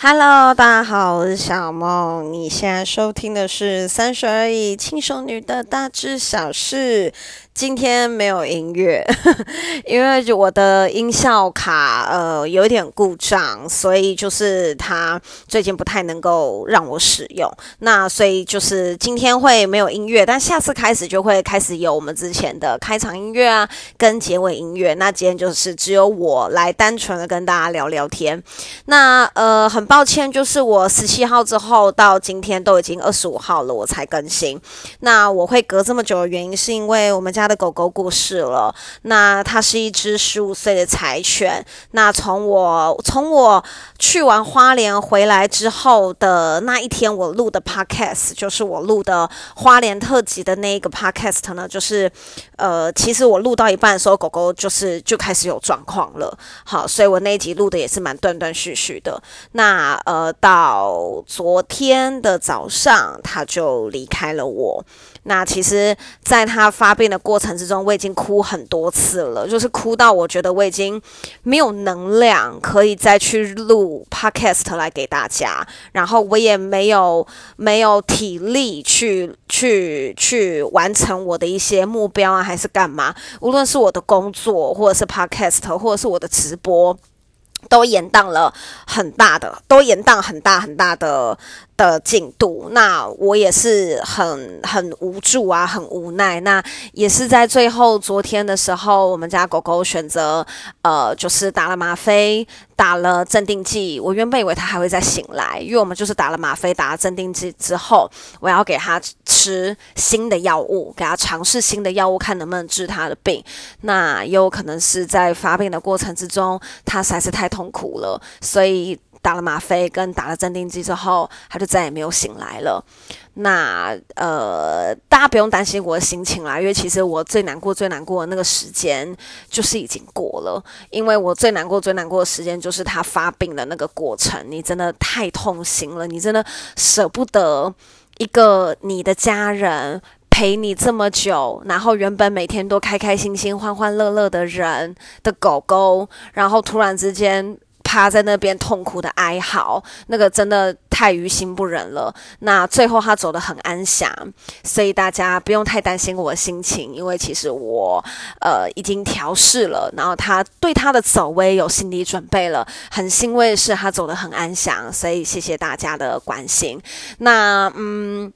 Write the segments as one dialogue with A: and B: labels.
A: Hello，大家好，我是小梦。你现在收听的是《三十而已，轻熟女的大致小事》。今天没有音乐，因为我的音效卡呃有一点故障，所以就是它最近不太能够让我使用。那所以就是今天会没有音乐，但下次开始就会开始有我们之前的开场音乐啊，跟结尾音乐。那今天就是只有我来单纯的跟大家聊聊天。那呃很抱歉，就是我十七号之后到今天都已经二十五号了，我才更新。那我会隔这么久的原因，是因为我们家的狗狗过世了，那它是一只十五岁的柴犬。那从我从我去完花莲回来之后的那一天，我录的 podcast 就是我录的花莲特辑的那一个 podcast 呢，就是呃，其实我录到一半的时候，狗狗就是就开始有状况了。好，所以我那一集录的也是蛮断断续续的。那呃，到昨天的早上，它就离开了我。那其实，在他发病的过程之中，我已经哭很多次了，就是哭到我觉得我已经没有能量可以再去录 podcast 来给大家，然后我也没有没有体力去去去完成我的一些目标啊，还是干嘛？无论是我的工作，或者是 podcast，或者是我的直播，都延宕了很大的，都延宕很大很大的。的进度，那我也是很很无助啊，很无奈。那也是在最后昨天的时候，我们家狗狗选择呃，就是打了吗啡，打了镇定剂。我原本以为它还会再醒来，因为我们就是打了吗啡，打了镇定剂之后，我要给它吃新的药物，给它尝试新的药物，看能不能治它的病。那也有可能是在发病的过程之中，它实在是太痛苦了，所以。打了吗啡跟打了镇定剂之后，他就再也没有醒来了。那呃，大家不用担心我的心情啦，因为其实我最难过、最难过的那个时间就是已经过了。因为我最难过、最难过的时间就是他发病的那个过程，你真的太痛心了，你真的舍不得一个你的家人陪你这么久，然后原本每天都开开心心、欢欢乐乐的人的狗狗，然后突然之间。趴在那边痛苦的哀嚎，那个真的太于心不忍了。那最后他走得很安详，所以大家不用太担心我的心情，因为其实我呃已经调试了，然后他对他的走我也有心理准备了。很欣慰的是他走得很安详，所以谢谢大家的关心。那嗯。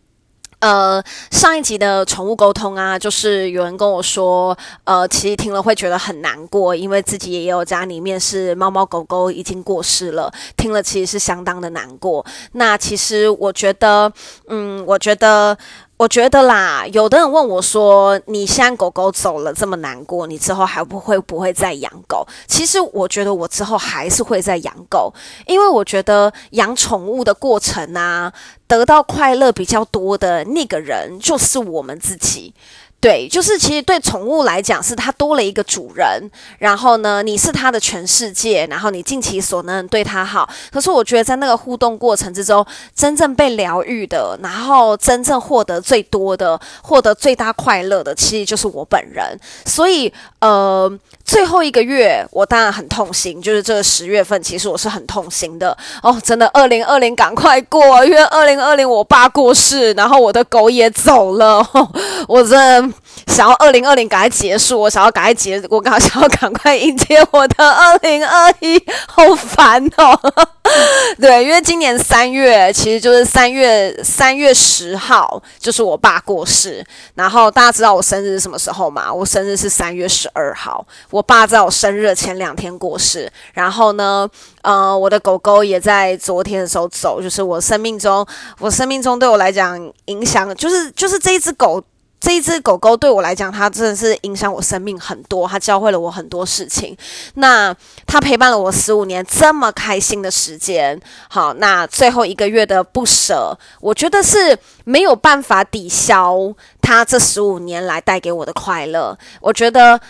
A: 呃，上一集的宠物沟通啊，就是有人跟我说，呃，其实听了会觉得很难过，因为自己也有家里面是猫猫狗狗已经过世了，听了其实是相当的难过。那其实我觉得，嗯，我觉得。我觉得啦，有的人问我说：“你现在狗狗走了这么难过，你之后还不会不会再养狗？”其实我觉得我之后还是会再养狗，因为我觉得养宠物的过程啊，得到快乐比较多的那个人就是我们自己。对，就是其实对宠物来讲，是它多了一个主人，然后呢，你是它的全世界，然后你尽其所能对它好。可是我觉得在那个互动过程之中，真正被疗愈的，然后真正获得最多的、获得最大快乐的，其实就是我本人。所以，呃。最后一个月，我当然很痛心，就是这个十月份，其实我是很痛心的。哦，真的，二零二零赶快过，因为二零二零我爸过世，然后我的狗也走了，我真的想要二零二零赶快结束，我想要赶快结，我刚想要赶快迎接我的二零二一，好烦哦。对，因为今年三月，其实就是三月三月十号，就是我爸过世，然后大家知道我生日是什么时候吗？我生日是三月十二号，我。爸在我生日前两天过世，然后呢，呃，我的狗狗也在昨天的时候走，就是我生命中，我生命中对我来讲影响，就是就是这一只狗。这一只狗狗对我来讲，它真的是影响我生命很多，它教会了我很多事情。那它陪伴了我十五年，这么开心的时间，好，那最后一个月的不舍，我觉得是没有办法抵消它这十五年来带给我的快乐。我觉得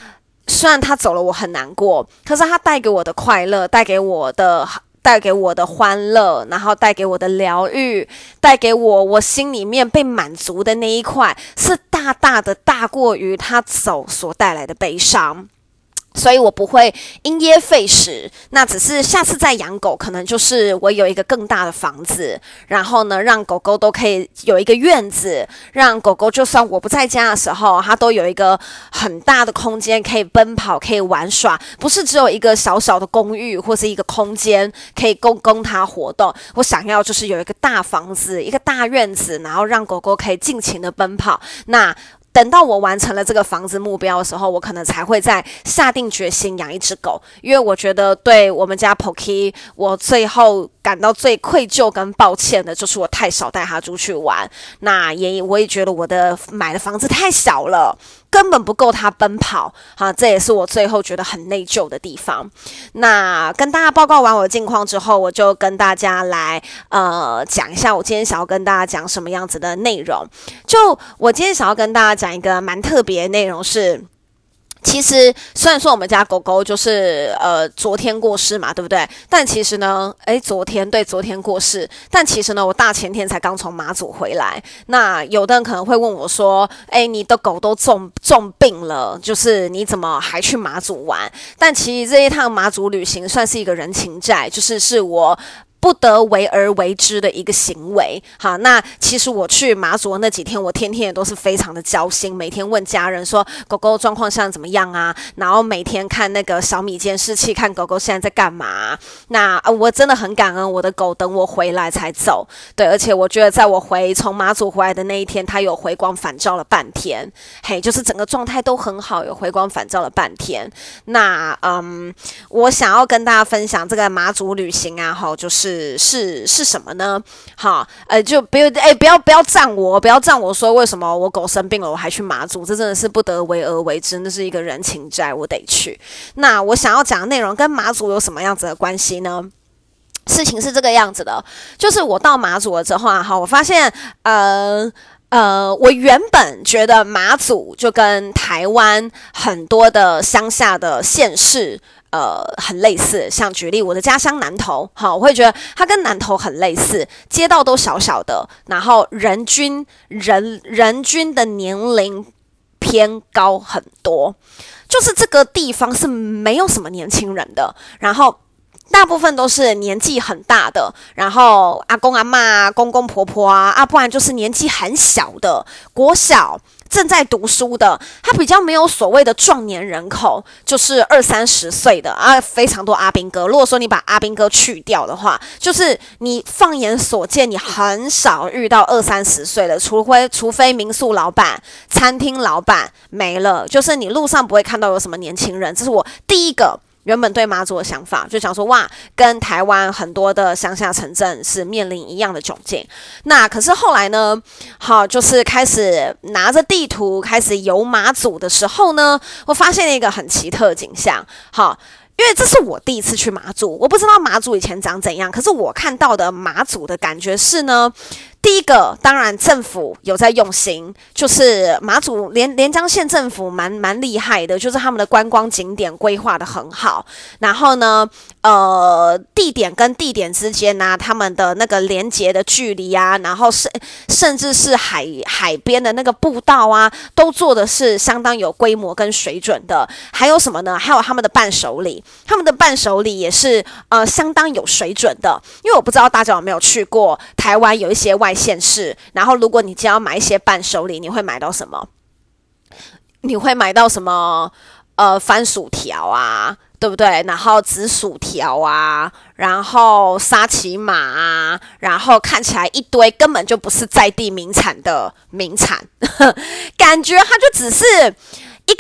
A: 虽然它走了，我很难过，可是它带给我的快乐，带给我的。带给我的欢乐，然后带给我的疗愈，带给我我心里面被满足的那一块，是大大的大过于他走所带来的悲伤。所以我不会因噎废食，那只是下次再养狗，可能就是我有一个更大的房子，然后呢，让狗狗都可以有一个院子，让狗狗就算我不在家的时候，它都有一个很大的空间可以奔跑，可以玩耍，不是只有一个小小的公寓或是一个空间可以供供它活动。我想要就是有一个大房子，一个大院子，然后让狗狗可以尽情的奔跑。那。等到我完成了这个房子目标的时候，我可能才会再下定决心养一只狗，因为我觉得对我们家 Poki，我最后感到最愧疚跟抱歉的就是我太少带它出去玩。那也我也觉得我的买的房子太小了。根本不够他奔跑，哈，这也是我最后觉得很内疚的地方。那跟大家报告完我的近况之后，我就跟大家来呃讲一下，我今天想要跟大家讲什么样子的内容。就我今天想要跟大家讲一个蛮特别的内容是。其实虽然说我们家狗狗就是呃昨天过世嘛，对不对？但其实呢，诶，昨天对昨天过世，但其实呢，我大前天才刚从马祖回来。那有的人可能会问我说：“诶，你的狗都重重病了，就是你怎么还去马祖玩？”但其实这一趟马祖旅行算是一个人情债，就是是我。不得为而为之的一个行为，好，那其实我去马祖那几天，我天天也都是非常的焦心，每天问家人说狗狗状况现在怎么样啊，然后每天看那个小米监视器，看狗狗现在在干嘛。那我真的很感恩我的狗等我回来才走，对，而且我觉得在我回从马祖回来的那一天，它有回光返照了半天，嘿，就是整个状态都很好，有回光返照了半天。那嗯，我想要跟大家分享这个马祖旅行啊，哈，就是。是是什么呢？好，呃，就不要哎，不要不要赞我，不要赞我说为什么我狗生病了我还去马祖，这真的是不得为而为之，那是一个人情债，我得去。那我想要讲的内容跟马祖有什么样子的关系呢？事情是这个样子的，就是我到马祖了之后啊，哈，我发现，呃呃，我原本觉得马祖就跟台湾很多的乡下的县市。呃，很类似，像举例我的家乡南投，好，我会觉得它跟南投很类似，街道都小小的，然后人均人人均的年龄偏高很多，就是这个地方是没有什么年轻人的，然后大部分都是年纪很大的，然后阿公阿嬷、公公婆婆啊，啊，不然就是年纪很小的国小。正在读书的，他比较没有所谓的壮年人口，就是二三十岁的啊，非常多阿兵哥。如果说你把阿兵哥去掉的话，就是你放眼所见，你很少遇到二三十岁的，除非除非民宿老板、餐厅老板没了，就是你路上不会看到有什么年轻人。这是我第一个。原本对马祖的想法，就想说哇，跟台湾很多的乡下城镇是面临一样的窘境。那可是后来呢，好，就是开始拿着地图开始游马祖的时候呢，我发现了一个很奇特的景象。好，因为这是我第一次去马祖，我不知道马祖以前长怎样，可是我看到的马祖的感觉是呢。第一个，当然政府有在用心，就是马祖连连江县政府蛮蛮厉害的，就是他们的观光景点规划得很好。然后呢，呃，地点跟地点之间呢、他们的那个连接的距离啊，然后甚甚至是海海边的那个步道啊，都做的是相当有规模跟水准的。还有什么呢？还有他们的伴手礼，他们的伴手礼也是呃相当有水准的。因为我不知道大家有没有去过台湾，有一些外。县市，然后如果你只要买一些伴手礼，你会买到什么？你会买到什么？呃，番薯条啊，对不对？然后紫薯条啊，然后沙琪玛啊，然后看起来一堆根本就不是在地名产的名产，感觉它就只是。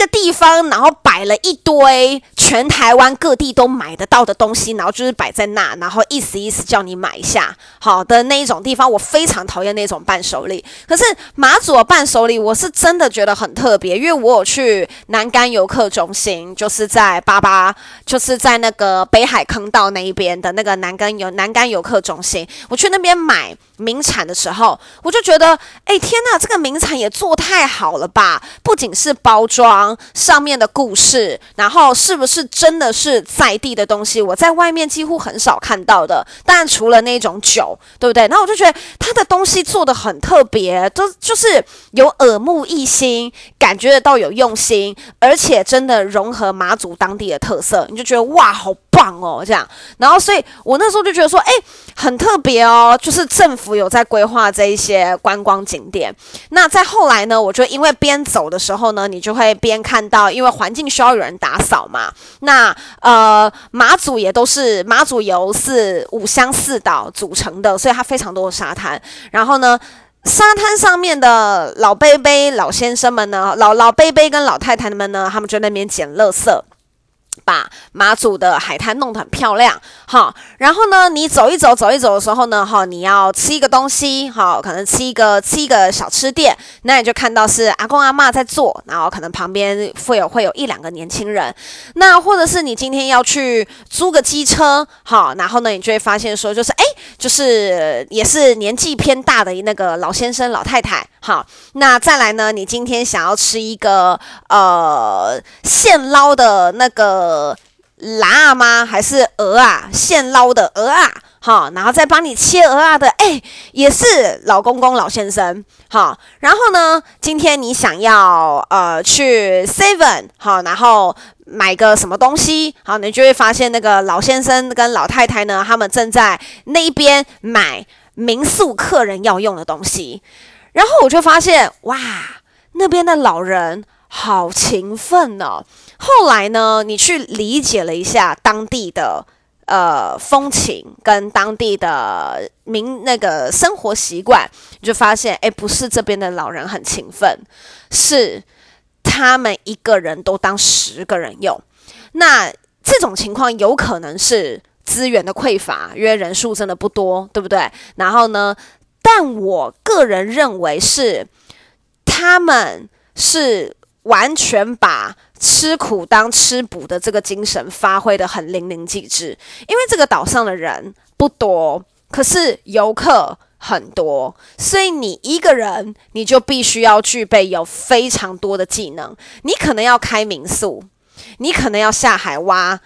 A: 地方，然后摆了一堆全台湾各地都买得到的东西，然后就是摆在那，然后意思意思叫你买一下，好的那一种地方，我非常讨厌那种伴手礼。可是马祖伴手礼，我是真的觉得很特别，因为我有去南竿游客中心，就是在八八，就是在那个北海坑道那一边的那个南竿游南竿游客中心，我去那边买名产的时候，我就觉得，哎天呐，这个名产也做太好了吧！不仅是包装。上面的故事，然后是不是真的是在地的东西？我在外面几乎很少看到的。当然除了那种酒，对不对？那我就觉得他的东西做得很特别，都就是有耳目一新，感觉得到有用心，而且真的融合马祖当地的特色，你就觉得哇，好棒哦，这样。然后所以我那时候就觉得说，哎，很特别哦，就是政府有在规划这一些观光景点。那再后来呢，我就因为边走的时候呢，你就会边看到，因为环境需要有人打扫嘛。那呃，马祖也都是马祖油是五乡四岛组成的，所以它非常多的沙滩。然后呢，沙滩上面的老伯伯、老先生们呢，老老伯伯跟老太太们呢，他们就在那边捡垃圾。把马祖的海滩弄得很漂亮，好，然后呢，你走一走，走一走的时候呢，哈，你要吃一个东西，好，可能吃一个吃一个小吃店，那你就看到是阿公阿嬷在做，然后可能旁边会有会有一两个年轻人，那或者是你今天要去租个机车，好，然后呢，你就会发现说，就是哎，就是也是年纪偏大的那个老先生老太太，好，那再来呢，你今天想要吃一个呃现捞的那个。呃，辣吗？还是鹅啊？现捞的鹅啊，好，然后再帮你切鹅啊的，哎，也是老公公、老先生，好。然后呢，今天你想要呃去 Seven，好，然后买个什么东西，好，你就会发现那个老先生跟老太太呢，他们正在那边买民宿客人要用的东西。然后我就发现，哇，那边的老人好勤奋哦。后来呢，你去理解了一下当地的呃风情跟当地的民那个生活习惯，你就发现，哎，不是这边的老人很勤奋，是他们一个人都当十个人用。那这种情况有可能是资源的匮乏，因为人数真的不多，对不对？然后呢，但我个人认为是他们是完全把。吃苦当吃补的这个精神发挥得很淋漓尽致，因为这个岛上的人不多，可是游客很多，所以你一个人你就必须要具备有非常多的技能。你可能要开民宿，你可能要下海挖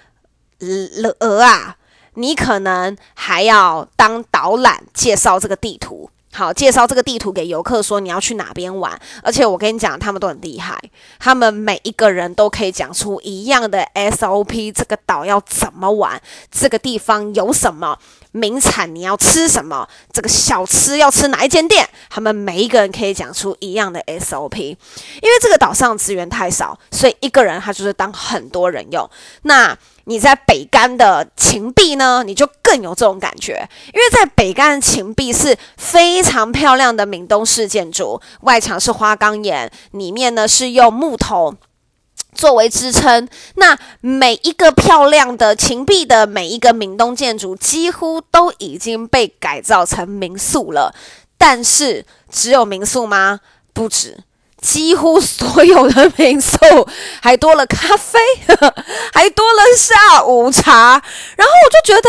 A: 鹅啊，你可能还要当导览介绍这个地图。好，介绍这个地图给游客，说你要去哪边玩。而且我跟你讲，他们都很厉害，他们每一个人都可以讲出一样的 SOP。这个岛要怎么玩？这个地方有什么名产？你要吃什么？这个小吃要吃哪一间店？他们每一个人可以讲出一样的 SOP。因为这个岛上资源太少，所以一个人他就是当很多人用。那你在北竿的芹壁呢，你就更有这种感觉，因为在北竿的芹壁是非常漂亮的闽东式建筑，外墙是花岗岩，里面呢是用木头作为支撑。那每一个漂亮的芹壁的每一个闽东建筑，几乎都已经被改造成民宿了。但是只有民宿吗？不止。几乎所有的民宿还多了咖啡，还多了下午茶，然后我就觉得，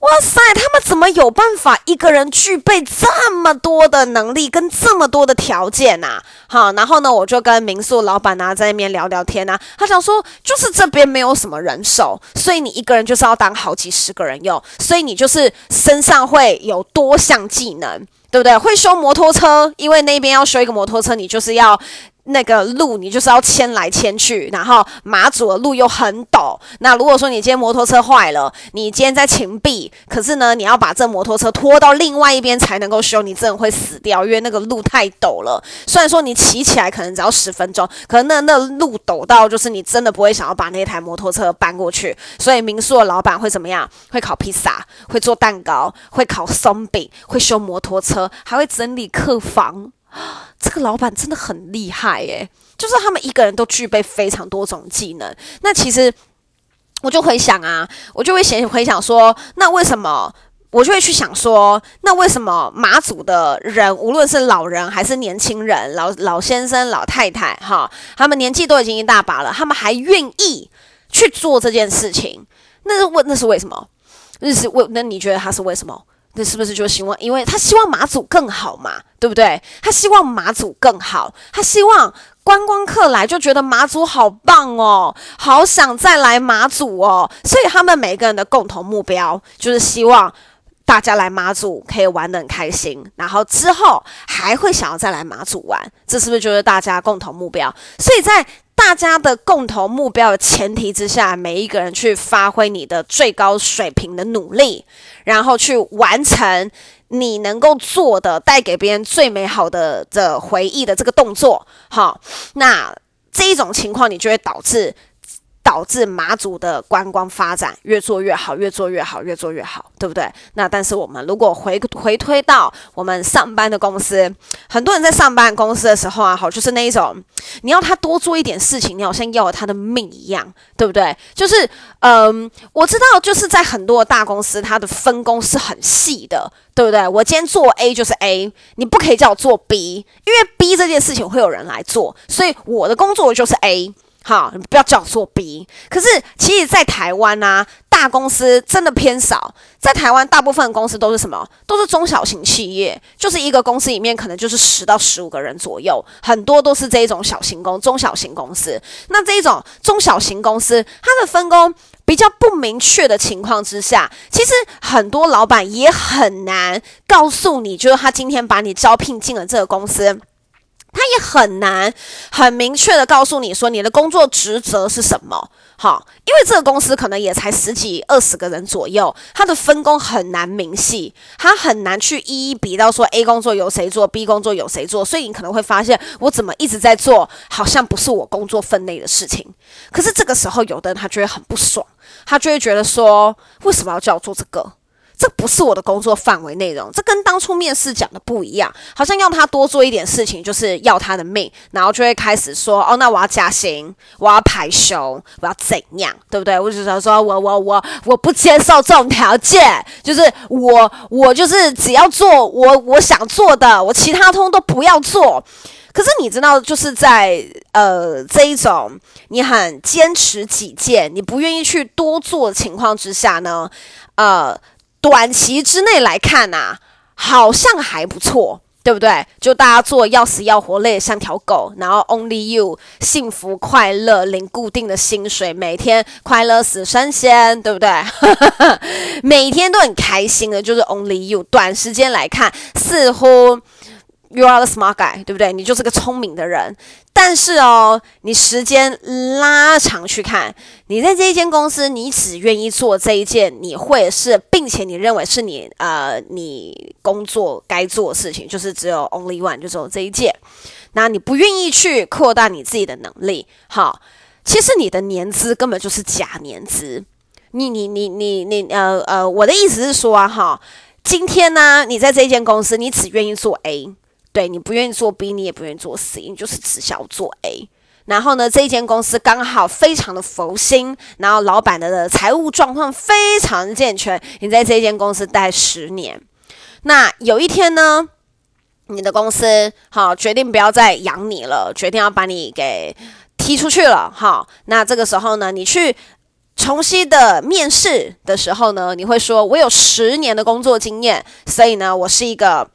A: 哇塞，他们怎么有办法一个人具备这么多的能力跟这么多的条件呐？好，然后呢，我就跟民宿老板啊在那边聊聊天啊，他想说，就是这边没有什么人手，所以你一个人就是要当好几十个人用，所以你就是身上会有多项技能。对不对？会修摩托车，因为那边要修一个摩托车，你就是要。那个路你就是要牵来牵去，然后马祖的路又很陡。那如果说你今天摩托车坏了，你今天在芹壁，可是呢，你要把这摩托车拖到另外一边才能够修，你真的会死掉，因为那个路太陡了。虽然说你骑起来可能只要十分钟，可能那那路陡到就是你真的不会想要把那台摩托车搬过去。所以民宿的老板会怎么样？会烤披萨，会做蛋糕，会烤松饼，会修摩托车，还会整理客房。这个老板真的很厉害耶，就是他们一个人都具备非常多种技能。那其实我就会想啊，我就会想回想说，那为什么我就会去想说，那为什么马祖的人，无论是老人还是年轻人，老老先生、老太太，哈，他们年纪都已经一大把了，他们还愿意去做这件事情？那是为那是为什么？那是为那你觉得他是为什么？那是不是就希望，因为他希望马祖更好嘛，对不对？他希望马祖更好，他希望观光客来就觉得马祖好棒哦，好想再来马祖哦，所以他们每个人的共同目标就是希望大家来马祖可以玩得很开心，然后之后还会想要再来马祖玩，这是不是就是大家共同目标？所以在大家的共同目标的前提之下，每一个人去发挥你的最高水平的努力，然后去完成。你能够做的，带给别人最美好的的回忆的这个动作，好，那这一种情况，你就会导致。导致马祖的观光发展越做越好，越做越好，越做越好，对不对？那但是我们如果回回推到我们上班的公司，很多人在上班公司的时候啊，好，就是那一种，你要他多做一点事情，你好像要了他的命一样，对不对？就是，嗯，我知道，就是在很多大公司，它的分工是很细的，对不对？我今天做 A 就是 A，你不可以叫我做 B，因为 B 这件事情会有人来做，所以我的工作就是 A。好，你不要叫我做逼。可是，其实，在台湾呢、啊，大公司真的偏少。在台湾，大部分公司都是什么？都是中小型企业，就是一个公司里面可能就是十到十五个人左右，很多都是这一种小型公、中小型公司。那这一种中小型公司，它的分工比较不明确的情况之下，其实很多老板也很难告诉你，就是他今天把你招聘进了这个公司。他也很难很明确的告诉你说，你的工作职责是什么，好，因为这个公司可能也才十几二十个人左右，他的分工很难明细，他很难去一一比到说 A 工作由谁做，B 工作由谁做，所以你可能会发现我怎么一直在做，好像不是我工作分内的事情。可是这个时候，有的人他觉得很不爽，他就会觉得说，为什么要叫我做这个？这不是我的工作范围内容，这跟当初面试讲的不一样，好像要他多做一点事情，就是要他的命，然后就会开始说，哦，那我要加薪，我要排休，我要怎样，对不对？我就想说，我我我我不接受这种条件，就是我我就是只要做我我想做的，我其他通都不要做。可是你知道，就是在呃这一种你很坚持己见，你不愿意去多做情况之下呢，呃。短期之内来看呐、好像还不错，对不对？就大家做要死要活，累得像条狗，然后 only you 幸福快乐，零固定的薪水，每天快乐死神仙，对不对？每天都很开心的，就是 only you。短时间来看，似乎。You are the smart guy，对不对？你就是个聪明的人。但是哦，你时间拉长去看，你在这一间公司，你只愿意做这一件你会是，并且你认为是你呃你工作该做的事情，就是只有 only one，就只有这一件。那你不愿意去扩大你自己的能力，好，其实你的年资根本就是假年资。你你你你你呃呃，我的意思是说，哈，今天呢，你在这一间公司，你只愿意做 A。对，你不愿意做 B，你也不愿意做 C，你就是只想要做 A。然后呢，这一间公司刚好非常的佛心，然后老板的的财务状况非常健全，你在这一间公司待十年。那有一天呢，你的公司好决定不要再养你了，决定要把你给踢出去了。好，那这个时候呢，你去重新的面试的时候呢，你会说：“我有十年的工作经验，所以呢，我是一个。”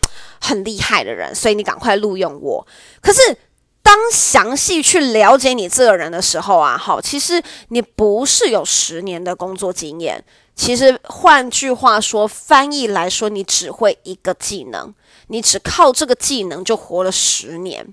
A: 很厉害的人，所以你赶快录用我。可是，当详细去了解你这个人的时候啊，好，其实你不是有十年的工作经验。其实换句话说，翻译来说，你只会一个技能，你只靠这个技能就活了十年。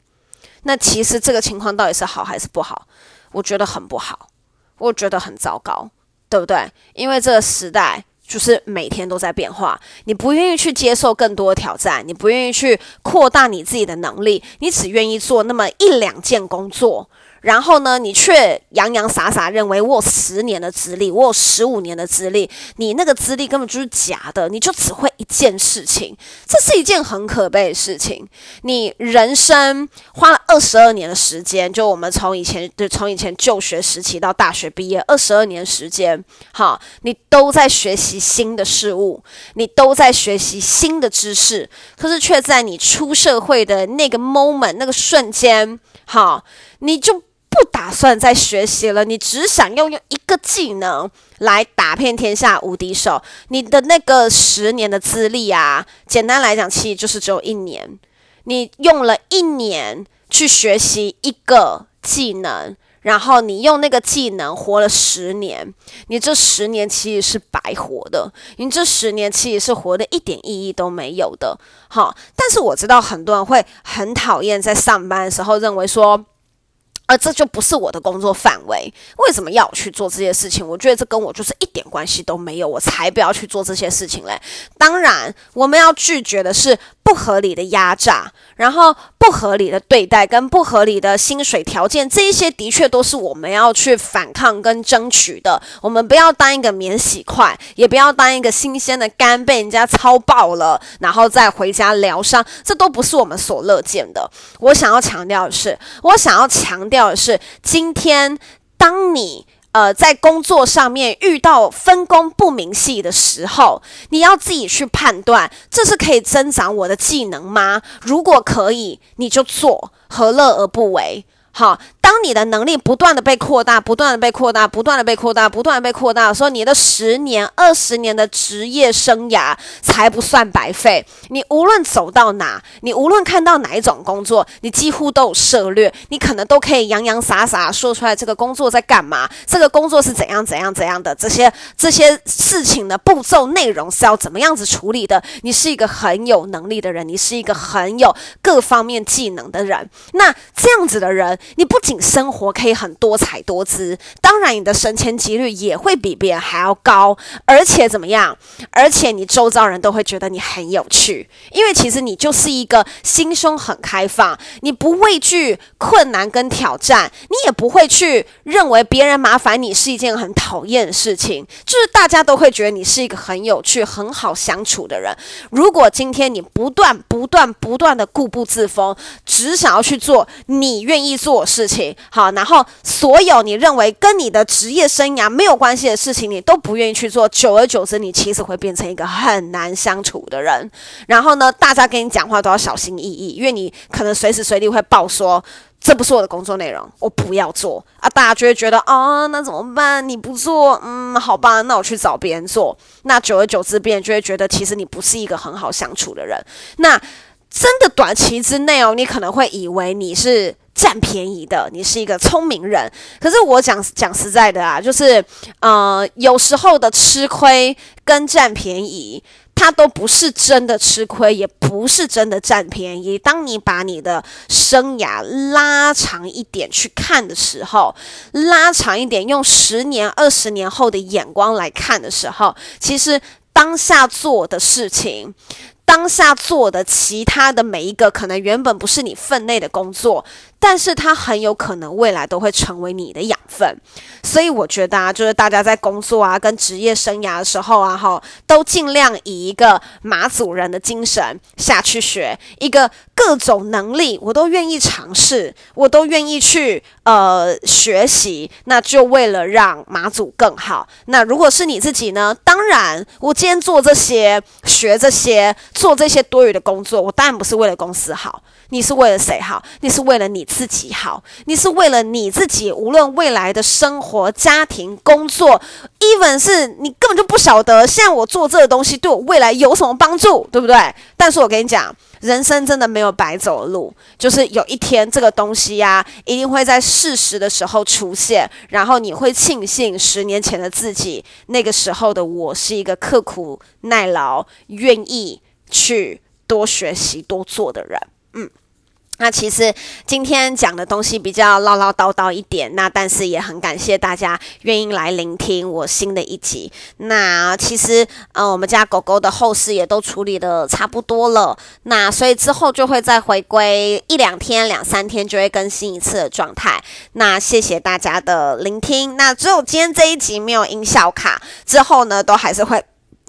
A: 那其实这个情况到底是好还是不好？我觉得很不好，我觉得很糟糕，对不对？因为这个时代。就是每天都在变化，你不愿意去接受更多的挑战，你不愿意去扩大你自己的能力，你只愿意做那么一两件工作。然后呢，你却洋洋洒洒认为我有十年的资历，我有十五年的资历，你那个资历根本就是假的，你就只会一件事情，这是一件很可悲的事情。你人生花了二十二年的时间，就我们从以前就从以前就学时期到大学毕业，二十二年时间，哈，你都在学习新的事物，你都在学习新的知识，可是却在你出社会的那个 moment 那个瞬间，哈，你就。不打算再学习了，你只想要用一个技能来打遍天下无敌手。你的那个十年的资历啊，简单来讲，其实就是只有一年。你用了一年去学习一个技能。然后你用那个技能活了十年，你这十年其实是白活的，你这十年其实是活的一点意义都没有的。好，但是我知道很多人会很讨厌在上班的时候认为说，而这就不是我的工作范围，为什么要我去做这些事情？我觉得这跟我就是一点关系都没有，我才不要去做这些事情嘞。当然，我们要拒绝的是不合理的压榨，然后不合理的对待跟不合理的薪水条件，这一些的确都是我们要去反抗跟争取的。我们不要当一个免洗筷，也不要当一个新鲜的肝被人家操爆了，然后再回家疗伤，这都不是我们所乐见的。我想要强调的是，我想要强调的是，今天当你。呃，在工作上面遇到分工不明细的时候，你要自己去判断，这是可以增长我的技能吗？如果可以，你就做，何乐而不为？好。当你的能力不断的被扩大，不断的被扩大，不断的被扩大，不断的被扩大说，你的十年、二十年的职业生涯才不算白费。你无论走到哪，你无论看到哪一种工作，你几乎都有涉略，你可能都可以洋洋洒洒说出来这个工作在干嘛，这个工作是怎样怎样怎样的，这些这些事情的步骤内容是要怎么样子处理的。你是一个很有能力的人，你是一个很有各方面技能的人。那这样子的人，你不仅生活可以很多彩多姿，当然你的升迁几率也会比别人还要高，而且怎么样？而且你周遭人都会觉得你很有趣，因为其实你就是一个心胸很开放，你不畏惧困难跟挑战，你也不会去认为别人麻烦你是一件很讨厌的事情，就是大家都会觉得你是一个很有趣、很好相处的人。如果今天你不断、不断、不断的固步自封，只想要去做你愿意做做事情。好，然后所有你认为跟你的职业生涯没有关系的事情，你都不愿意去做。久而久之，你其实会变成一个很难相处的人。然后呢，大家跟你讲话都要小心翼翼，因为你可能随时随地会爆说：“这不是我的工作内容，我不要做。”啊，大家就会觉得：“哦，那怎么办？你不做，嗯，好吧，那我去找别人做。”那久而久之，别人就会觉得其实你不是一个很好相处的人。那真的短期之内哦，你可能会以为你是。占便宜的，你是一个聪明人。可是我讲讲实在的啊，就是，呃，有时候的吃亏跟占便宜，它都不是真的吃亏，也不是真的占便宜。当你把你的生涯拉长一点去看的时候，拉长一点，用十年、二十年后的眼光来看的时候，其实当下做的事情。当下做的其他的每一个，可能原本不是你分内的工作，但是它很有可能未来都会成为你的养分。所以我觉得啊，就是大家在工作啊，跟职业生涯的时候啊，哈，都尽量以一个马祖人的精神下去学，一个各种能力我都愿意尝试，我都愿意去呃学习，那就为了让马祖更好。那如果是你自己呢？当然，我今天做这些，学这些。做这些多余的工作，我当然不是为了公司好，你是为了谁好？你是为了你自己好，你是为了你自己，无论未来的生活、家庭、工作，even 是你根本就不晓得，现在我做这个东西对我未来有什么帮助，对不对？但是我跟你讲，人生真的没有白走的路，就是有一天这个东西呀、一定会在适时的时候出现，然后你会庆幸十年前的自己，那个时候的我是一个刻苦耐劳、愿意。去多学习、多做的人，嗯，那其实今天讲的东西比较唠唠叨叨一点，那但是也很感谢大家愿意来聆听我新的一集。那其实，呃，我们家狗狗的后事也都处理得差不多了，那所以之后就会再回归一两天、两三天就会更新一次的状态。那谢谢大家的聆听。那只有今天这一集没有音效卡，之后呢，都还是会。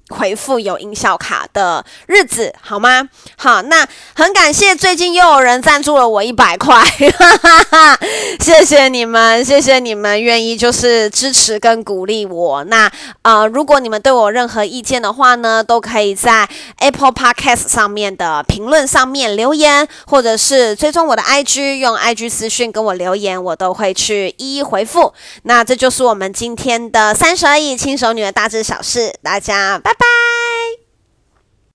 A: 回复有音效卡的日子好吗？好，那很感谢最近又有人赞助了我一百块，哈哈哈，谢谢你们，谢谢你们愿意就是支持跟鼓励我。那呃，如果你们对我任何意见的话呢，都可以在 Apple Podcast 上面的评论上面留言，或者是追踪我的 IG，用 IG 私讯跟我留言，我都会去一一回复。那这就是我们今天的三十而已轻熟女的大致小事，大家拜拜。